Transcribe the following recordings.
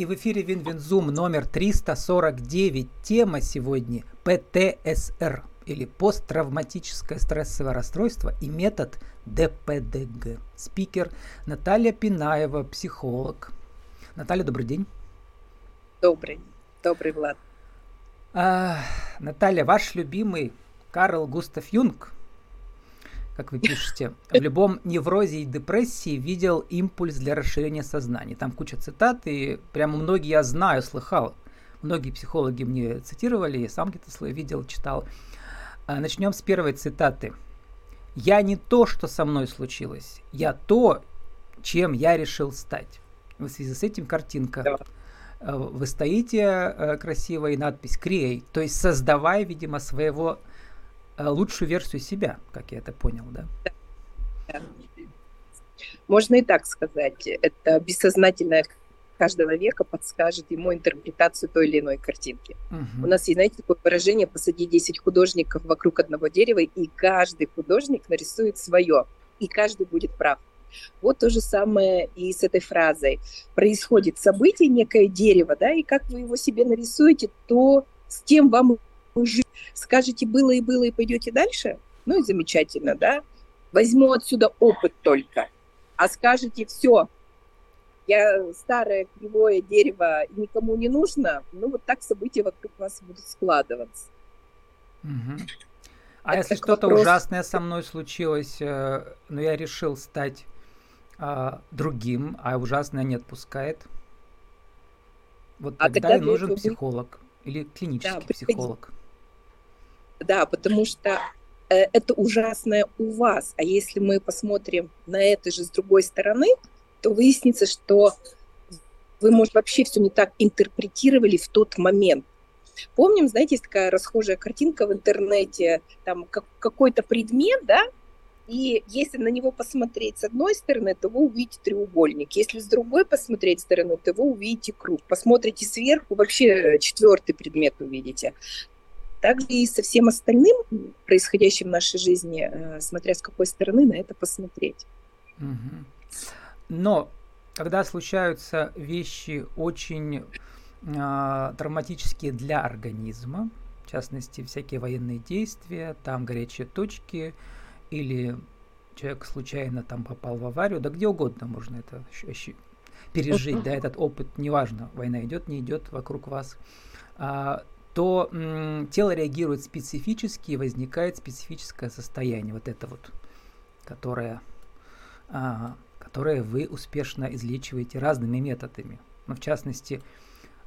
И в эфире WinWinZoom номер 349. Тема сегодня ПТСР или посттравматическое стрессовое расстройство и метод ДПДГ. Спикер Наталья Пинаева, психолог. Наталья, добрый день. Добрый. Добрый, Влад. А, Наталья, ваш любимый Карл Густав Юнг, как вы пишете, в любом неврозе и депрессии видел импульс для расширения сознания. Там куча цитат, и прямо многие я знаю, слыхал. Многие психологи мне цитировали, я сам где-то слой видел, читал. А, начнем с первой цитаты. «Я не то, что со мной случилось, я то, чем я решил стать». В связи с этим картинка. Да Э, вы стоите э, красиво и надпись «Create», то есть создавая, видимо, своего лучшую версию себя, как я это понял, да? Можно и так сказать. Это бессознательное каждого века подскажет ему интерпретацию той или иной картинки. Угу. У нас есть, знаете, такое выражение «посади 10 художников вокруг одного дерева, и каждый художник нарисует свое, и каждый будет прав». Вот то же самое и с этой фразой. Происходит событие, некое дерево, да, и как вы его себе нарисуете, то с тем вам жить. Скажете было и было, и пойдете дальше, ну и замечательно, да. Возьму отсюда опыт только. А скажете, все, я старое кривое дерево никому не нужно, ну вот так события вокруг вас будут складываться. Угу. А Это если что-то вопрос... ужасное со мной случилось, э, но я решил стать а, другим, а ужасное не отпускает. Вот а тогда, тогда нужен психолог или клинический да, психолог. Да, потому что э, это ужасное у вас. А если мы посмотрим на это же с другой стороны, то выяснится, что вы, может, вообще все не так интерпретировали в тот момент. Помним, знаете, есть такая расхожая картинка в интернете, там как, какой-то предмет, да, и если на него посмотреть с одной стороны, то вы увидите треугольник. Если с другой посмотреть стороны, то вы увидите круг. Посмотрите сверху, вообще четвертый предмет увидите. Также и со всем остальным, происходящим в нашей жизни, э, смотря с какой стороны на это посмотреть. Но когда случаются вещи очень э, травматические для организма, в частности, всякие военные действия, там горячие точки, или человек случайно там попал в аварию, да где угодно можно это пережить, да, этот опыт, неважно, война идет, не идет вокруг вас, а, то м, тело реагирует специфически и возникает специфическое состояние, вот это вот, которое, а, которое вы успешно излечиваете разными методами. Ну, в частности,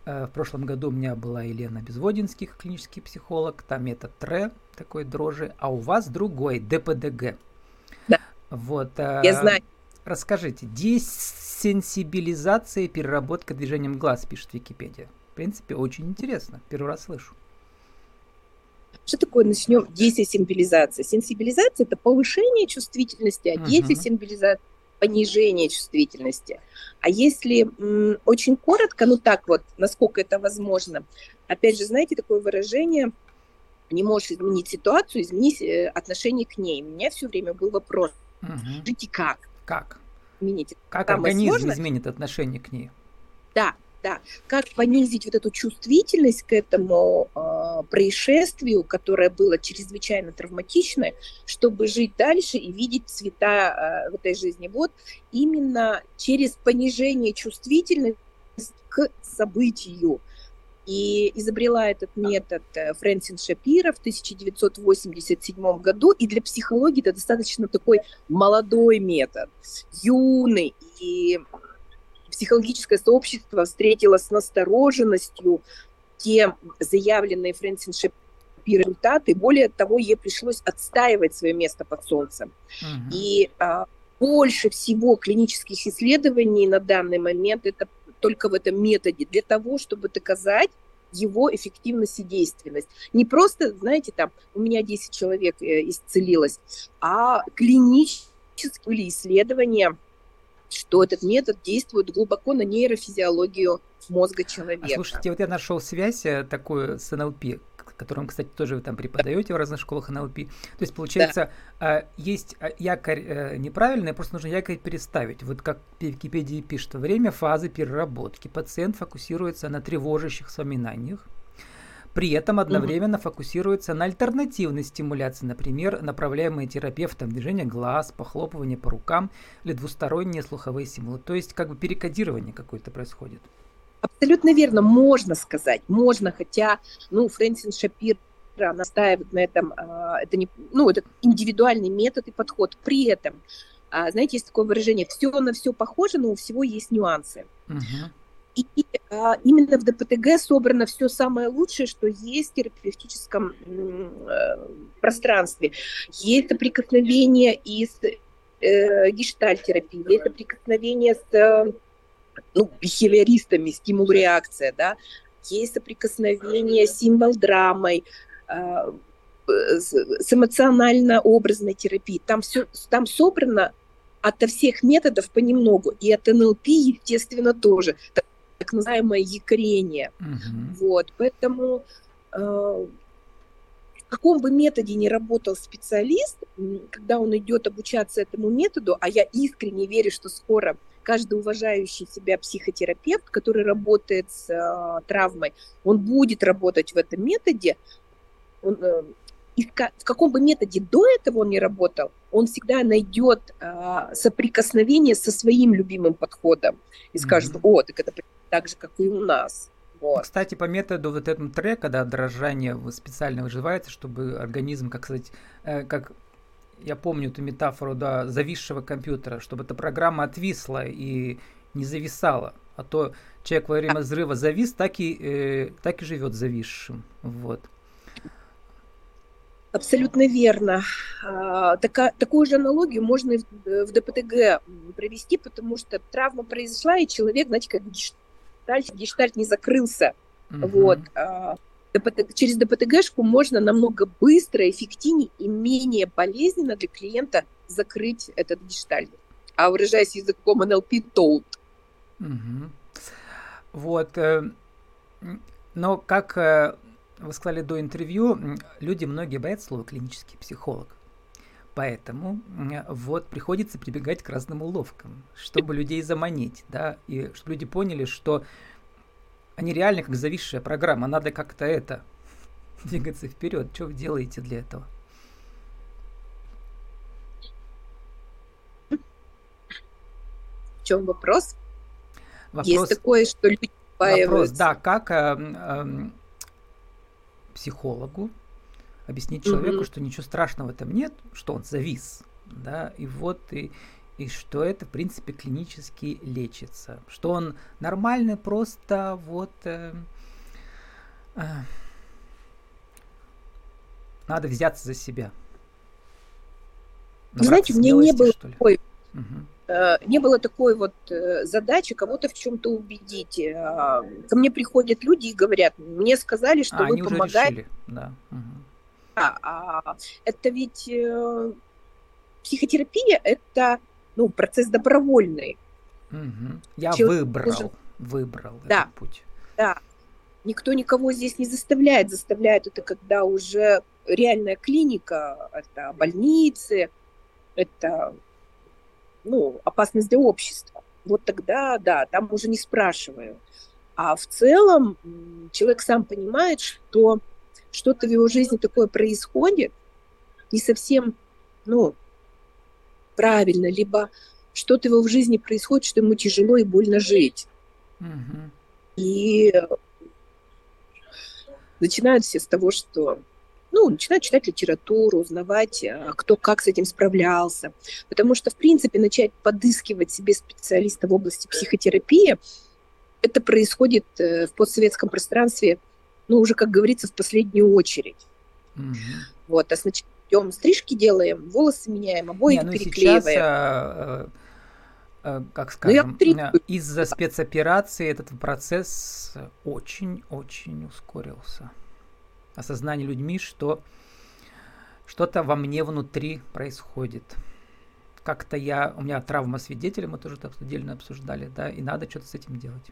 э, в прошлом году у меня была Елена Безводинских, клинический психолог, там метод ТРЭ, такой дрожи, а у вас другой, ДПДГ. Да. Вот. Я э, знаю. Расскажите, десенсибилизация и переработка движением глаз, пишет Википедия. В принципе, очень интересно. Первый раз слышу. Что такое начнем десенсибилизация? Сенсибилизация – это повышение чувствительности, а десенсибилизация – понижение чувствительности. А если м, очень коротко, ну так вот, насколько это возможно, опять же, знаете такое выражение – не можешь изменить ситуацию, изменить э, отношение к ней. У меня все время был вопрос, угу. жить как? Как? Изменить. Как Там организм возможно? изменит отношение к ней? Да, да. Как понизить вот эту чувствительность к этому э, происшествию, которое было чрезвычайно травматичное, чтобы жить дальше и видеть цвета э, в этой жизни. Вот именно через понижение чувствительности к событию. И изобрела этот метод э, Фрэнсин Шапира в 1987 году. И для психологии это достаточно такой молодой метод, юный. И психологическое сообщество встретило с настороженностью те заявленные Фрэнсин Шапира результаты. Более того, ей пришлось отстаивать свое место под солнцем. Угу. И а, больше всего клинических исследований на данный момент это только в этом методе для того, чтобы доказать его эффективность и действенность. Не просто, знаете, там, у меня 10 человек э, исцелилось, а клинические исследования, что этот метод действует глубоко на нейрофизиологию мозга человека. А слушайте, вот я нашел связь э, такую с НЛП, которым, кстати, тоже вы там преподаете в разных школах НЛП. То есть, получается, да. есть якорь э, неправильный, просто нужно якорь переставить. Вот как в Википедии пишет, время фазы переработки пациент фокусируется на тревожащих воспоминаниях, при этом одновременно угу. фокусируется на альтернативной стимуляции, например, направляемые терапевтом движение глаз, похлопывание по рукам или двусторонние слуховые стимулы. То есть как бы перекодирование какое-то происходит. Абсолютно верно, можно сказать, можно, хотя, ну, Фрэнсин Шапир настаивает на этом, а, это не, ну, это индивидуальный метод и подход. При этом, а, знаете, есть такое выражение, все на все похоже, но у всего есть нюансы. Uh-huh. И а, именно в ДПТГ собрано все самое лучшее, что есть в терапевтическом э, пространстве. Есть соприкосновение и с э, гештальтерапией, есть соприкосновение с э, ну, бихевиористами, стимул-реакция, да, есть соприкосновение с символ-драмой, э, с, с эмоционально-образной терапией. Там все там собрано ото всех методов понемногу, и от НЛП, естественно, тоже так называемое якорение. Угу. Вот, поэтому э, в каком бы методе ни работал специалист, когда он идет обучаться этому методу, а я искренне верю, что скоро каждый уважающий себя психотерапевт, который работает с э, травмой, он будет работать в этом методе. Он, э, и в каком бы методе до этого он не работал, он всегда найдет э, соприкосновение со своим любимым подходом и скажет, mm-hmm. о, так это так же, как и у нас. Вот. Кстати, по методу вот этому трека, да, дрожание специально выживается, чтобы организм, как сказать, э, как я помню эту метафору, да, зависшего компьютера, чтобы эта программа отвисла и не зависала. А то человек во время взрыва завис, так и, э, так и живет зависшим. Вот. Абсолютно верно. А, така, такую же аналогию можно в, в ДПТГ провести, потому что травма произошла, и человек, знаете, как гештальт, гештальт не закрылся. Угу. Вот. А, ДПТ, через ДПТГшку можно намного быстро, эффективнее и менее болезненно для клиента закрыть этот гештальт. А выражаясь языком НЛП, тоут. Угу. Вот. Э, но как э, вы сказали до интервью, люди многие боятся слова клинический психолог. Поэтому вот приходится прибегать к разным уловкам, чтобы людей заманить, да, и чтобы люди поняли, что они реально как зависшая программа, надо как-то это двигаться вперед. Что вы делаете для этого? В чем вопрос? вопрос Есть такое, что люди Вопрос, да, как э, э, психологу объяснить человеку, что ничего страшного в этом нет, что он завис, да, и вот и и что это, в принципе, клинически лечится, что он нормальный, просто вот э, э, надо взяться за себя. Набраться Знаете, мне не было такой, угу. э, не было такой вот э, задачи кого-то в чем-то убедить. Э, ко мне приходят люди и говорят, мне сказали, что а, вы помогаете. Да. Угу. А, это ведь э, психотерапия это ну, процесс добровольный. Угу. Я Человек выбрал, должен... выбрал да, этот путь. Да, никто никого здесь не заставляет. Заставляет это, когда уже реальная клиника, это больницы, это ну, опасность для общества. Вот тогда, да, там уже не спрашиваю. А в целом человек сам понимает, что что-то в его жизни такое происходит, не совсем, ну, правильно, либо что-то его в жизни происходит, что ему тяжело и больно жить. Угу. И начинают все с того, что ну, начинают читать литературу, узнавать, а, кто как с этим справлялся. Потому что, в принципе, начать подыскивать себе специалиста в области психотерапии, это происходит э, в постсоветском пространстве, ну, уже, как говорится, в последнюю очередь. Угу. Вот, а сначала идем, стрижки делаем, волосы меняем, обои Не, ну переклеиваем. Сейчас, а, а, как ну, скажем, ну, из-за спецоперации этот процесс очень-очень ускорился. Осознание людьми, что что-то во мне внутри происходит. Как-то я, у меня травма свидетеля, мы тоже это отдельно обсуждали, да, и надо что-то с этим делать.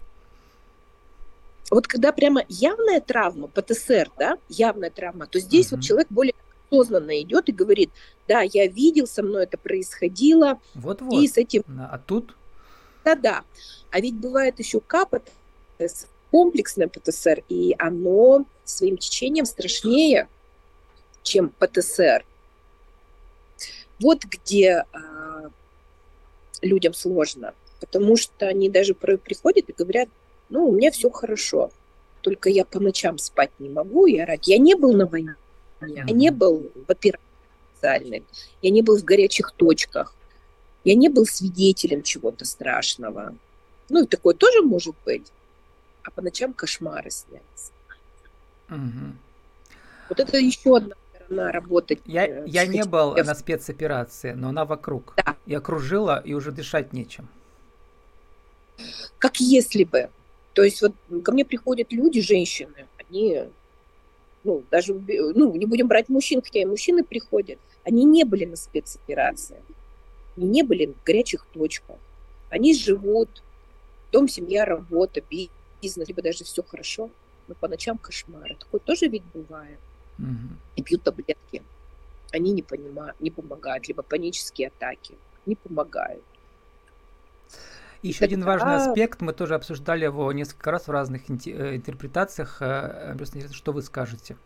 Вот когда прямо явная травма, ПТСР, да, явная травма, то здесь угу. вот человек более осознанно идет и говорит, да, я видел, со мной это происходило. Вот-вот. И с этим... А тут? Да-да. А ведь бывает еще КПТС, комплексное ПТСР, и оно своим течением страшнее, чем ПТСР. Вот где а, людям сложно, потому что они даже приходят и говорят, ну, у меня все хорошо, только я по ночам спать не могу и орать. Я не был на войне, я не был в операции специальной, я не был в горячих точках, я не был свидетелем чего-то страшного. Ну, и такое тоже может быть. А по ночам кошмары снятся. Угу. Вот это еще одна сторона работы. Я, э, я не был на спецоперации, но она вокруг. Да. И окружила, и уже дышать нечем. Как если бы. То есть вот ко мне приходят люди, женщины, они, ну, даже, ну, не будем брать мужчин, хотя и мужчины приходят, они не были на спецоперации, они не были в горячих точках. Они живут, дом, семья, работа, бизнес, либо даже все хорошо, но по ночам кошмары. Такое тоже ведь бывает. Угу. И пьют таблетки. Они не понимают, не помогают, либо панические атаки не помогают. Еще один важный аспект, мы тоже обсуждали его несколько раз в разных э, интерпретациях. Э, просто интересно, что вы скажете.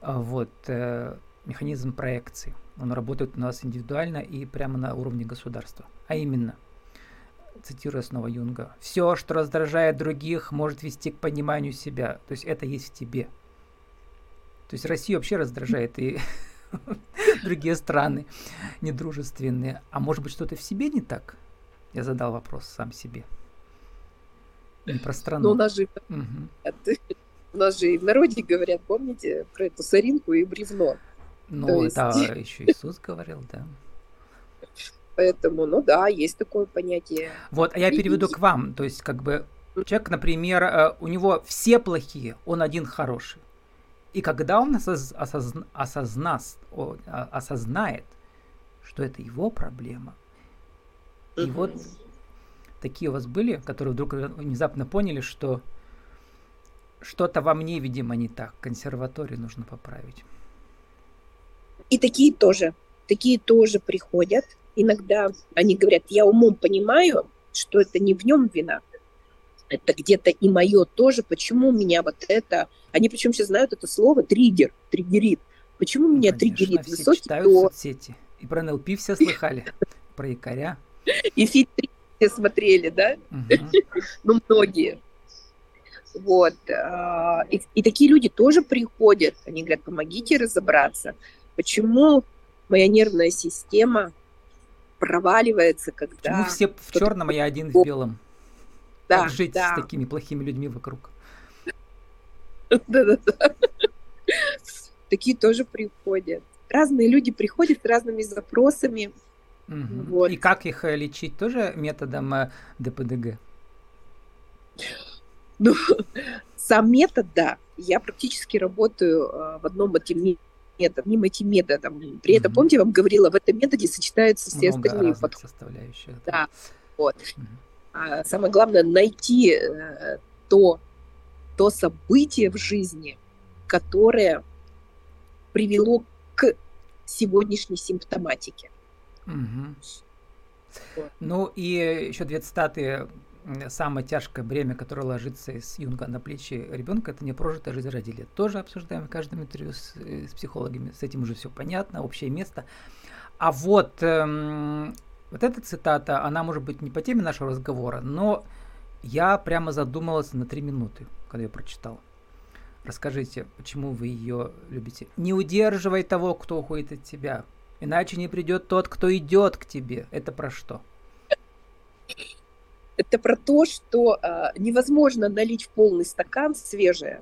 А, вот, э, механизм проекции. Он работает у нас индивидуально и прямо на уровне государства. А именно, цитируя снова Юнга, «Все, что раздражает других, может вести к пониманию себя». То есть это есть в тебе. То есть Россию вообще раздражает и другие страны недружественные. А может быть что-то в себе не так? Я задал вопрос сам себе. Не про страну. Ну, у нас же, угу. у нас же и в народе говорят, помните, про эту соринку и бревно. Ну, есть... это еще Иисус говорил, да. Поэтому, ну да, есть такое понятие. Вот, а я переведу к вам. То есть, как бы, человек, например, э, у него все плохие, он один хороший. И когда он осоз, осозна, осозна, осознает, что это его проблема, и вот такие у вас были, которые вдруг внезапно поняли, что что-то во мне, видимо, не так. Консерваторию нужно поправить. И такие тоже. Такие тоже приходят. Иногда они говорят, я умом понимаю, что это не в нем вина. Это где-то и мое тоже. Почему меня вот это... Они причем сейчас знают это слово триггер, триггерит. Почему ну, меня конечно, триггерит? Все Высокий читают то... соцсети. И про НЛП все слыхали. Про якоря. И фильм все смотрели, да? Ну, многие. Вот. А, и, и такие люди тоже приходят. Они говорят, помогите разобраться, почему моя нервная система проваливается, когда... Почему все в черном, а я один в белом? Да, как жить да. с такими плохими людьми вокруг? Да-да-да. Такие тоже приходят. Разные люди приходят с разными запросами. Угу. Вот. И как их э, лечить? Тоже методом э, ДПДГ? Ну, сам метод, да. Я практически работаю э, в одном этим методом, одним этим методом. При этом, помните, я вам говорила, в этом методе сочетаются все Много остальные подходы. составляющих. Да, вот. Угу. А самое главное найти то, то событие в жизни, которое привело к сегодняшней симптоматике. Угу. Ну и еще две цитаты. Самое тяжкое бремя, которое ложится из юнга на плечи ребенка, это непрожитая жизнь ради лет. Тоже обсуждаем в каждом интервью с, э, с психологами. С этим уже все понятно, общее место. А вот, эм, вот эта цитата, она может быть не по теме нашего разговора, но я прямо задумался на три минуты, когда я прочитал. Расскажите, почему вы ее любите? Не удерживай того, кто уходит от тебя. Иначе не придет тот, кто идет к тебе. Это про что? Это про то, что э, невозможно налить в полный стакан свежее.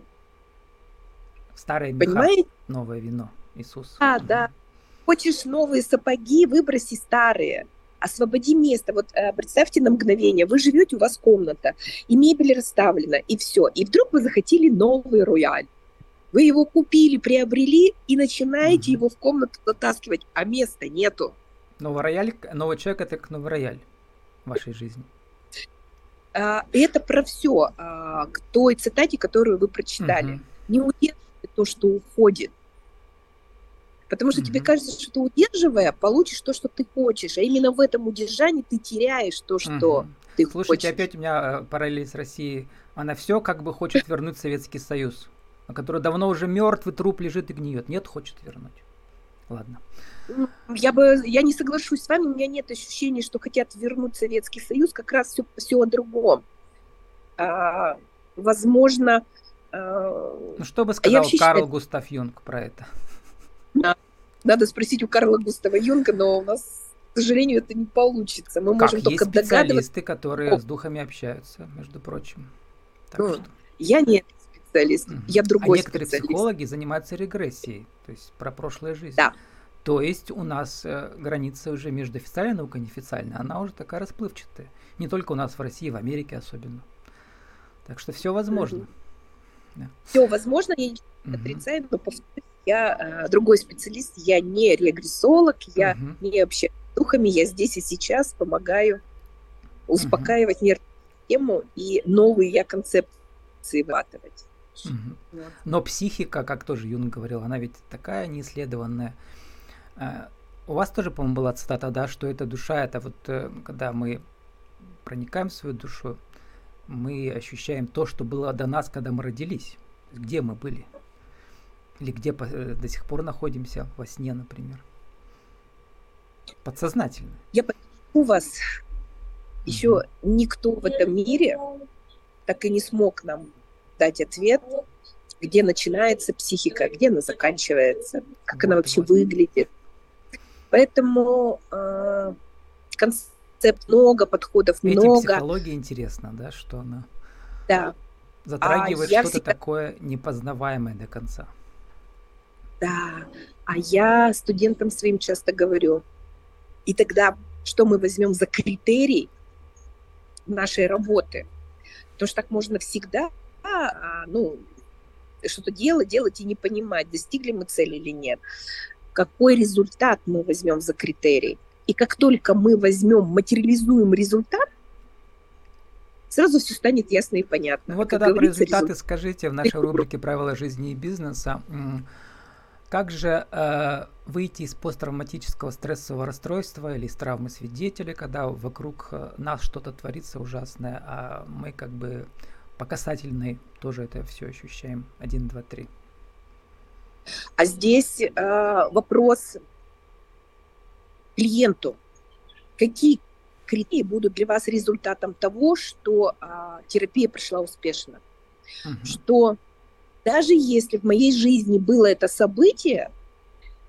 Старое меха, Понимаете? новое вино. Иисус. А, угу. да. Хочешь новые сапоги, выброси старые. Освободи место. Вот э, представьте на мгновение, вы живете, у вас комната, и мебель расставлена, и все. И вдруг вы захотели новый рояль. Вы его купили, приобрели и начинаете угу. его в комнату затаскивать, а места нету. Новый рояль, новый человек это как новый рояль в вашей жизни. а, это про все а, к той цитате, которую вы прочитали. Угу. Не удерживай то, что уходит. Потому что угу. тебе кажется, что ты удерживая, получишь то, что ты хочешь. А именно в этом удержании ты теряешь то, что угу. ты Слушайте, хочешь. опять у меня э, параллель с Россией. Она все как бы хочет вернуть Советский Союз, который давно уже мертвый труп лежит и гниет. Нет, хочет вернуть. Ладно. Я бы, я не соглашусь с вами, у меня нет ощущения, что хотят вернуть Советский Союз, как раз все, все о другом. А, возможно... А... Ну, что бы сказал Карл считаю... Густав Юнг про это? Надо спросить у Карла Густава Юнга, но у нас, к сожалению, это не получится. Мы как? можем Есть только специалисты, догадываться. которые с духами общаются, между прочим. Так ну, что... Я не специалист, угу. я другой а некоторые специалист. психологи занимаются регрессией, то есть про прошлую жизнь. Да. То есть у нас э, граница уже между официальной наукой и неофициальной, она уже такая расплывчатая. Не только у нас в России, в Америке особенно. Так что все возможно. Угу. Да. Все возможно, я ничего не отрицаю, но повторюсь, я э, другой специалист, я не регрессолог, я угу. не общаюсь с духами, я здесь и сейчас помогаю успокаивать угу. нервную систему и новые я концепции вырабатывать. Угу. Вот. Но психика, как тоже Юнг говорил, она ведь такая неисследованная. Э, у вас тоже, по-моему, была цитата, да, что эта душа, это вот э, когда мы проникаем в свою душу, мы ощущаем то, что было до нас, когда мы родились. Где мы были? Или где э, до сих пор находимся, во сне, например. Подсознательно. Я у вас. Еще никто в этом мире так и не смог нам дать ответ, где начинается психика, где она заканчивается, как она вообще выглядит. Поэтому э, концепт много, подходов Видите, много. психология интересна, да, что она да. затрагивает а что-то всегда... такое непознаваемое до конца. Да, а я студентам своим часто говорю, и тогда что мы возьмем за критерий нашей работы? Потому что так можно всегда, а, ну, что-то делать, делать и не понимать, достигли мы цели или нет. Какой результат мы возьмем за критерий? И как только мы возьмем, материализуем результат, сразу все станет ясно и понятно. Ну вот тогда про результаты результат... скажите в нашей рубрике «Правила жизни и бизнеса». Как же э, выйти из посттравматического стрессового расстройства или из травмы свидетеля, когда вокруг э, нас что-то творится ужасное, а мы как бы по касательной тоже это все ощущаем. Один, два, три. А здесь э, вопрос клиенту. Какие критерии будут для вас результатом того, что э, терапия прошла успешно? Угу. Что даже если в моей жизни было это событие,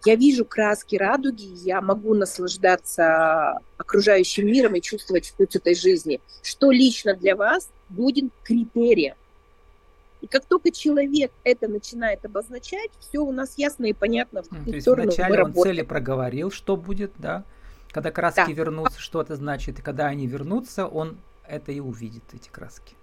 я вижу краски радуги, я могу наслаждаться окружающим миром и чувствовать вкус этой жизни. Что лично для вас будет критерием? И как только человек это начинает обозначать, все у нас ясно и понятно. В То есть вначале он цели проговорил, что будет, да? Когда краски да. вернутся, что это значит? И когда они вернутся, он это и увидит, эти краски.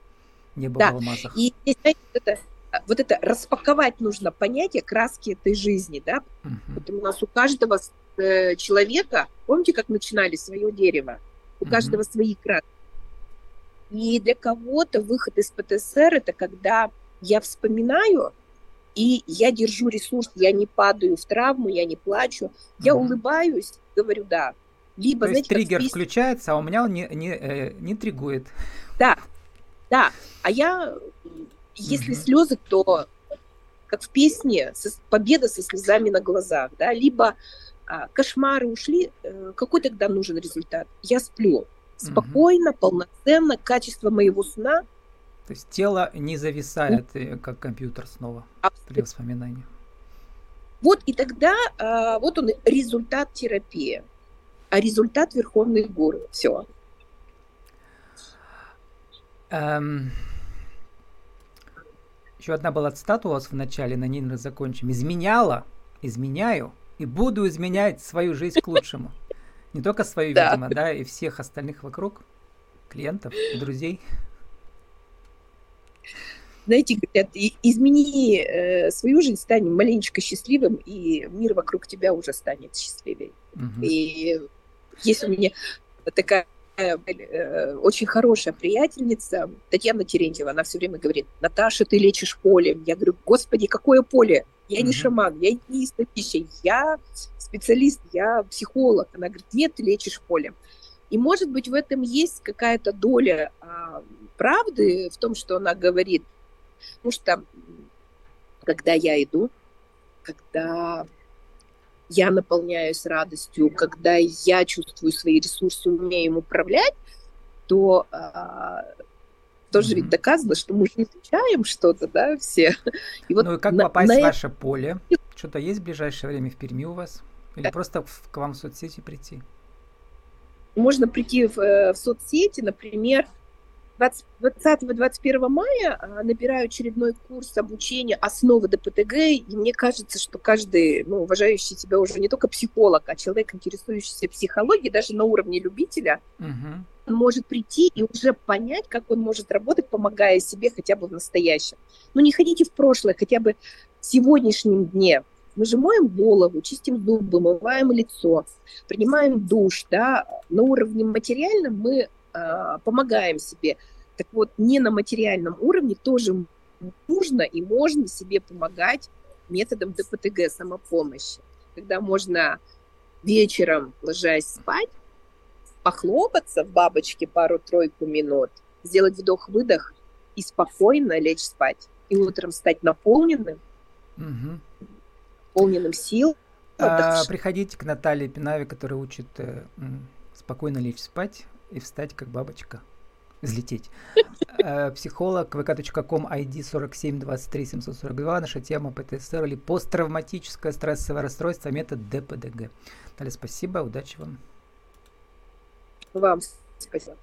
Небо да. в алмазах. И, знаете, это вот это распаковать нужно понятие краски этой жизни, да, uh-huh. вот у нас у каждого э, человека, помните, как начинали свое дерево, у uh-huh. каждого свои краски. И для кого-то выход из ПТСР это когда я вспоминаю, и я держу ресурс, я не падаю в травму, я не плачу, я улыбаюсь, говорю да. Либо, То знаете, есть триггер список... включается, а у меня он не, не, э, не тригует. Да, да. А я если угу. слезы, то как в песне победа со слезами на глазах, да, либо а, кошмары ушли, э, какой тогда нужен результат? Я сплю спокойно, угу. полноценно, качество моего сна. То есть тело не зависает, ну, как компьютер снова Абсолютно. при воспоминании. Вот и тогда а, вот он результат терапии, а результат верховный горы. Все. Эм, еще одна была цитата у вас в начале, на ней мы закончим. Изменяла, изменяю и буду изменять свою жизнь к лучшему. Не только свою, да. видимо, да, и всех остальных вокруг, клиентов, друзей. Знаете, говорят, измени э, свою жизнь, стань маленечко счастливым, и мир вокруг тебя уже станет счастливее. Угу. И есть у меня такая э, очень хорошая приятельница Татьяна Терентьева, она все время говорит, Наташа, ты лечишь поле. Я говорю, господи, какое поле? Я не шаман, я не истопища, я специалист, я психолог. Она говорит, нет, ты лечишь поле. И, может быть, в этом есть какая-то доля а, правды в том, что она говорит. Потому что, когда я иду, когда я наполняюсь радостью, когда я чувствую свои ресурсы, умею им управлять, то а, тоже mm-hmm. ведь доказано, что мы не изучаем что-то, да, все. И вот ну и как на, попасть на... в ваше поле? Что-то есть в ближайшее время в Перми у вас? Или да. просто в, к вам в соцсети прийти? Можно прийти в, э, в соцсети, например, 20-21 мая а, набираю очередной курс обучения основы ДПТГ, и мне кажется, что каждый, ну, уважающий себя уже не только психолог, а человек, интересующийся психологией, даже на уровне любителя, угу. может прийти и уже понять, как он может работать, помогая себе хотя бы в настоящем. Ну, не ходите в прошлое, хотя бы в сегодняшнем дне. Мы же моем голову, чистим зубы, мываем лицо, принимаем душ, да, на уровне материальном мы помогаем себе. Так вот, не на материальном уровне тоже нужно и можно себе помогать методом ДПТГ, самопомощи. Когда можно вечером, ложась спать, похлопаться в бабочке пару-тройку минут, сделать вдох-выдох и спокойно лечь спать. И утром стать наполненным, угу. наполненным сил. А, приходите к Наталье Пинаве, которая учит э, спокойно лечь спать и встать как бабочка взлететь. Э, психолог vk.com ID 4723742. Наша тема ПТСР или посттравматическое стрессовое расстройство, метод ДПДГ. Далее спасибо, удачи вам. Вам спасибо.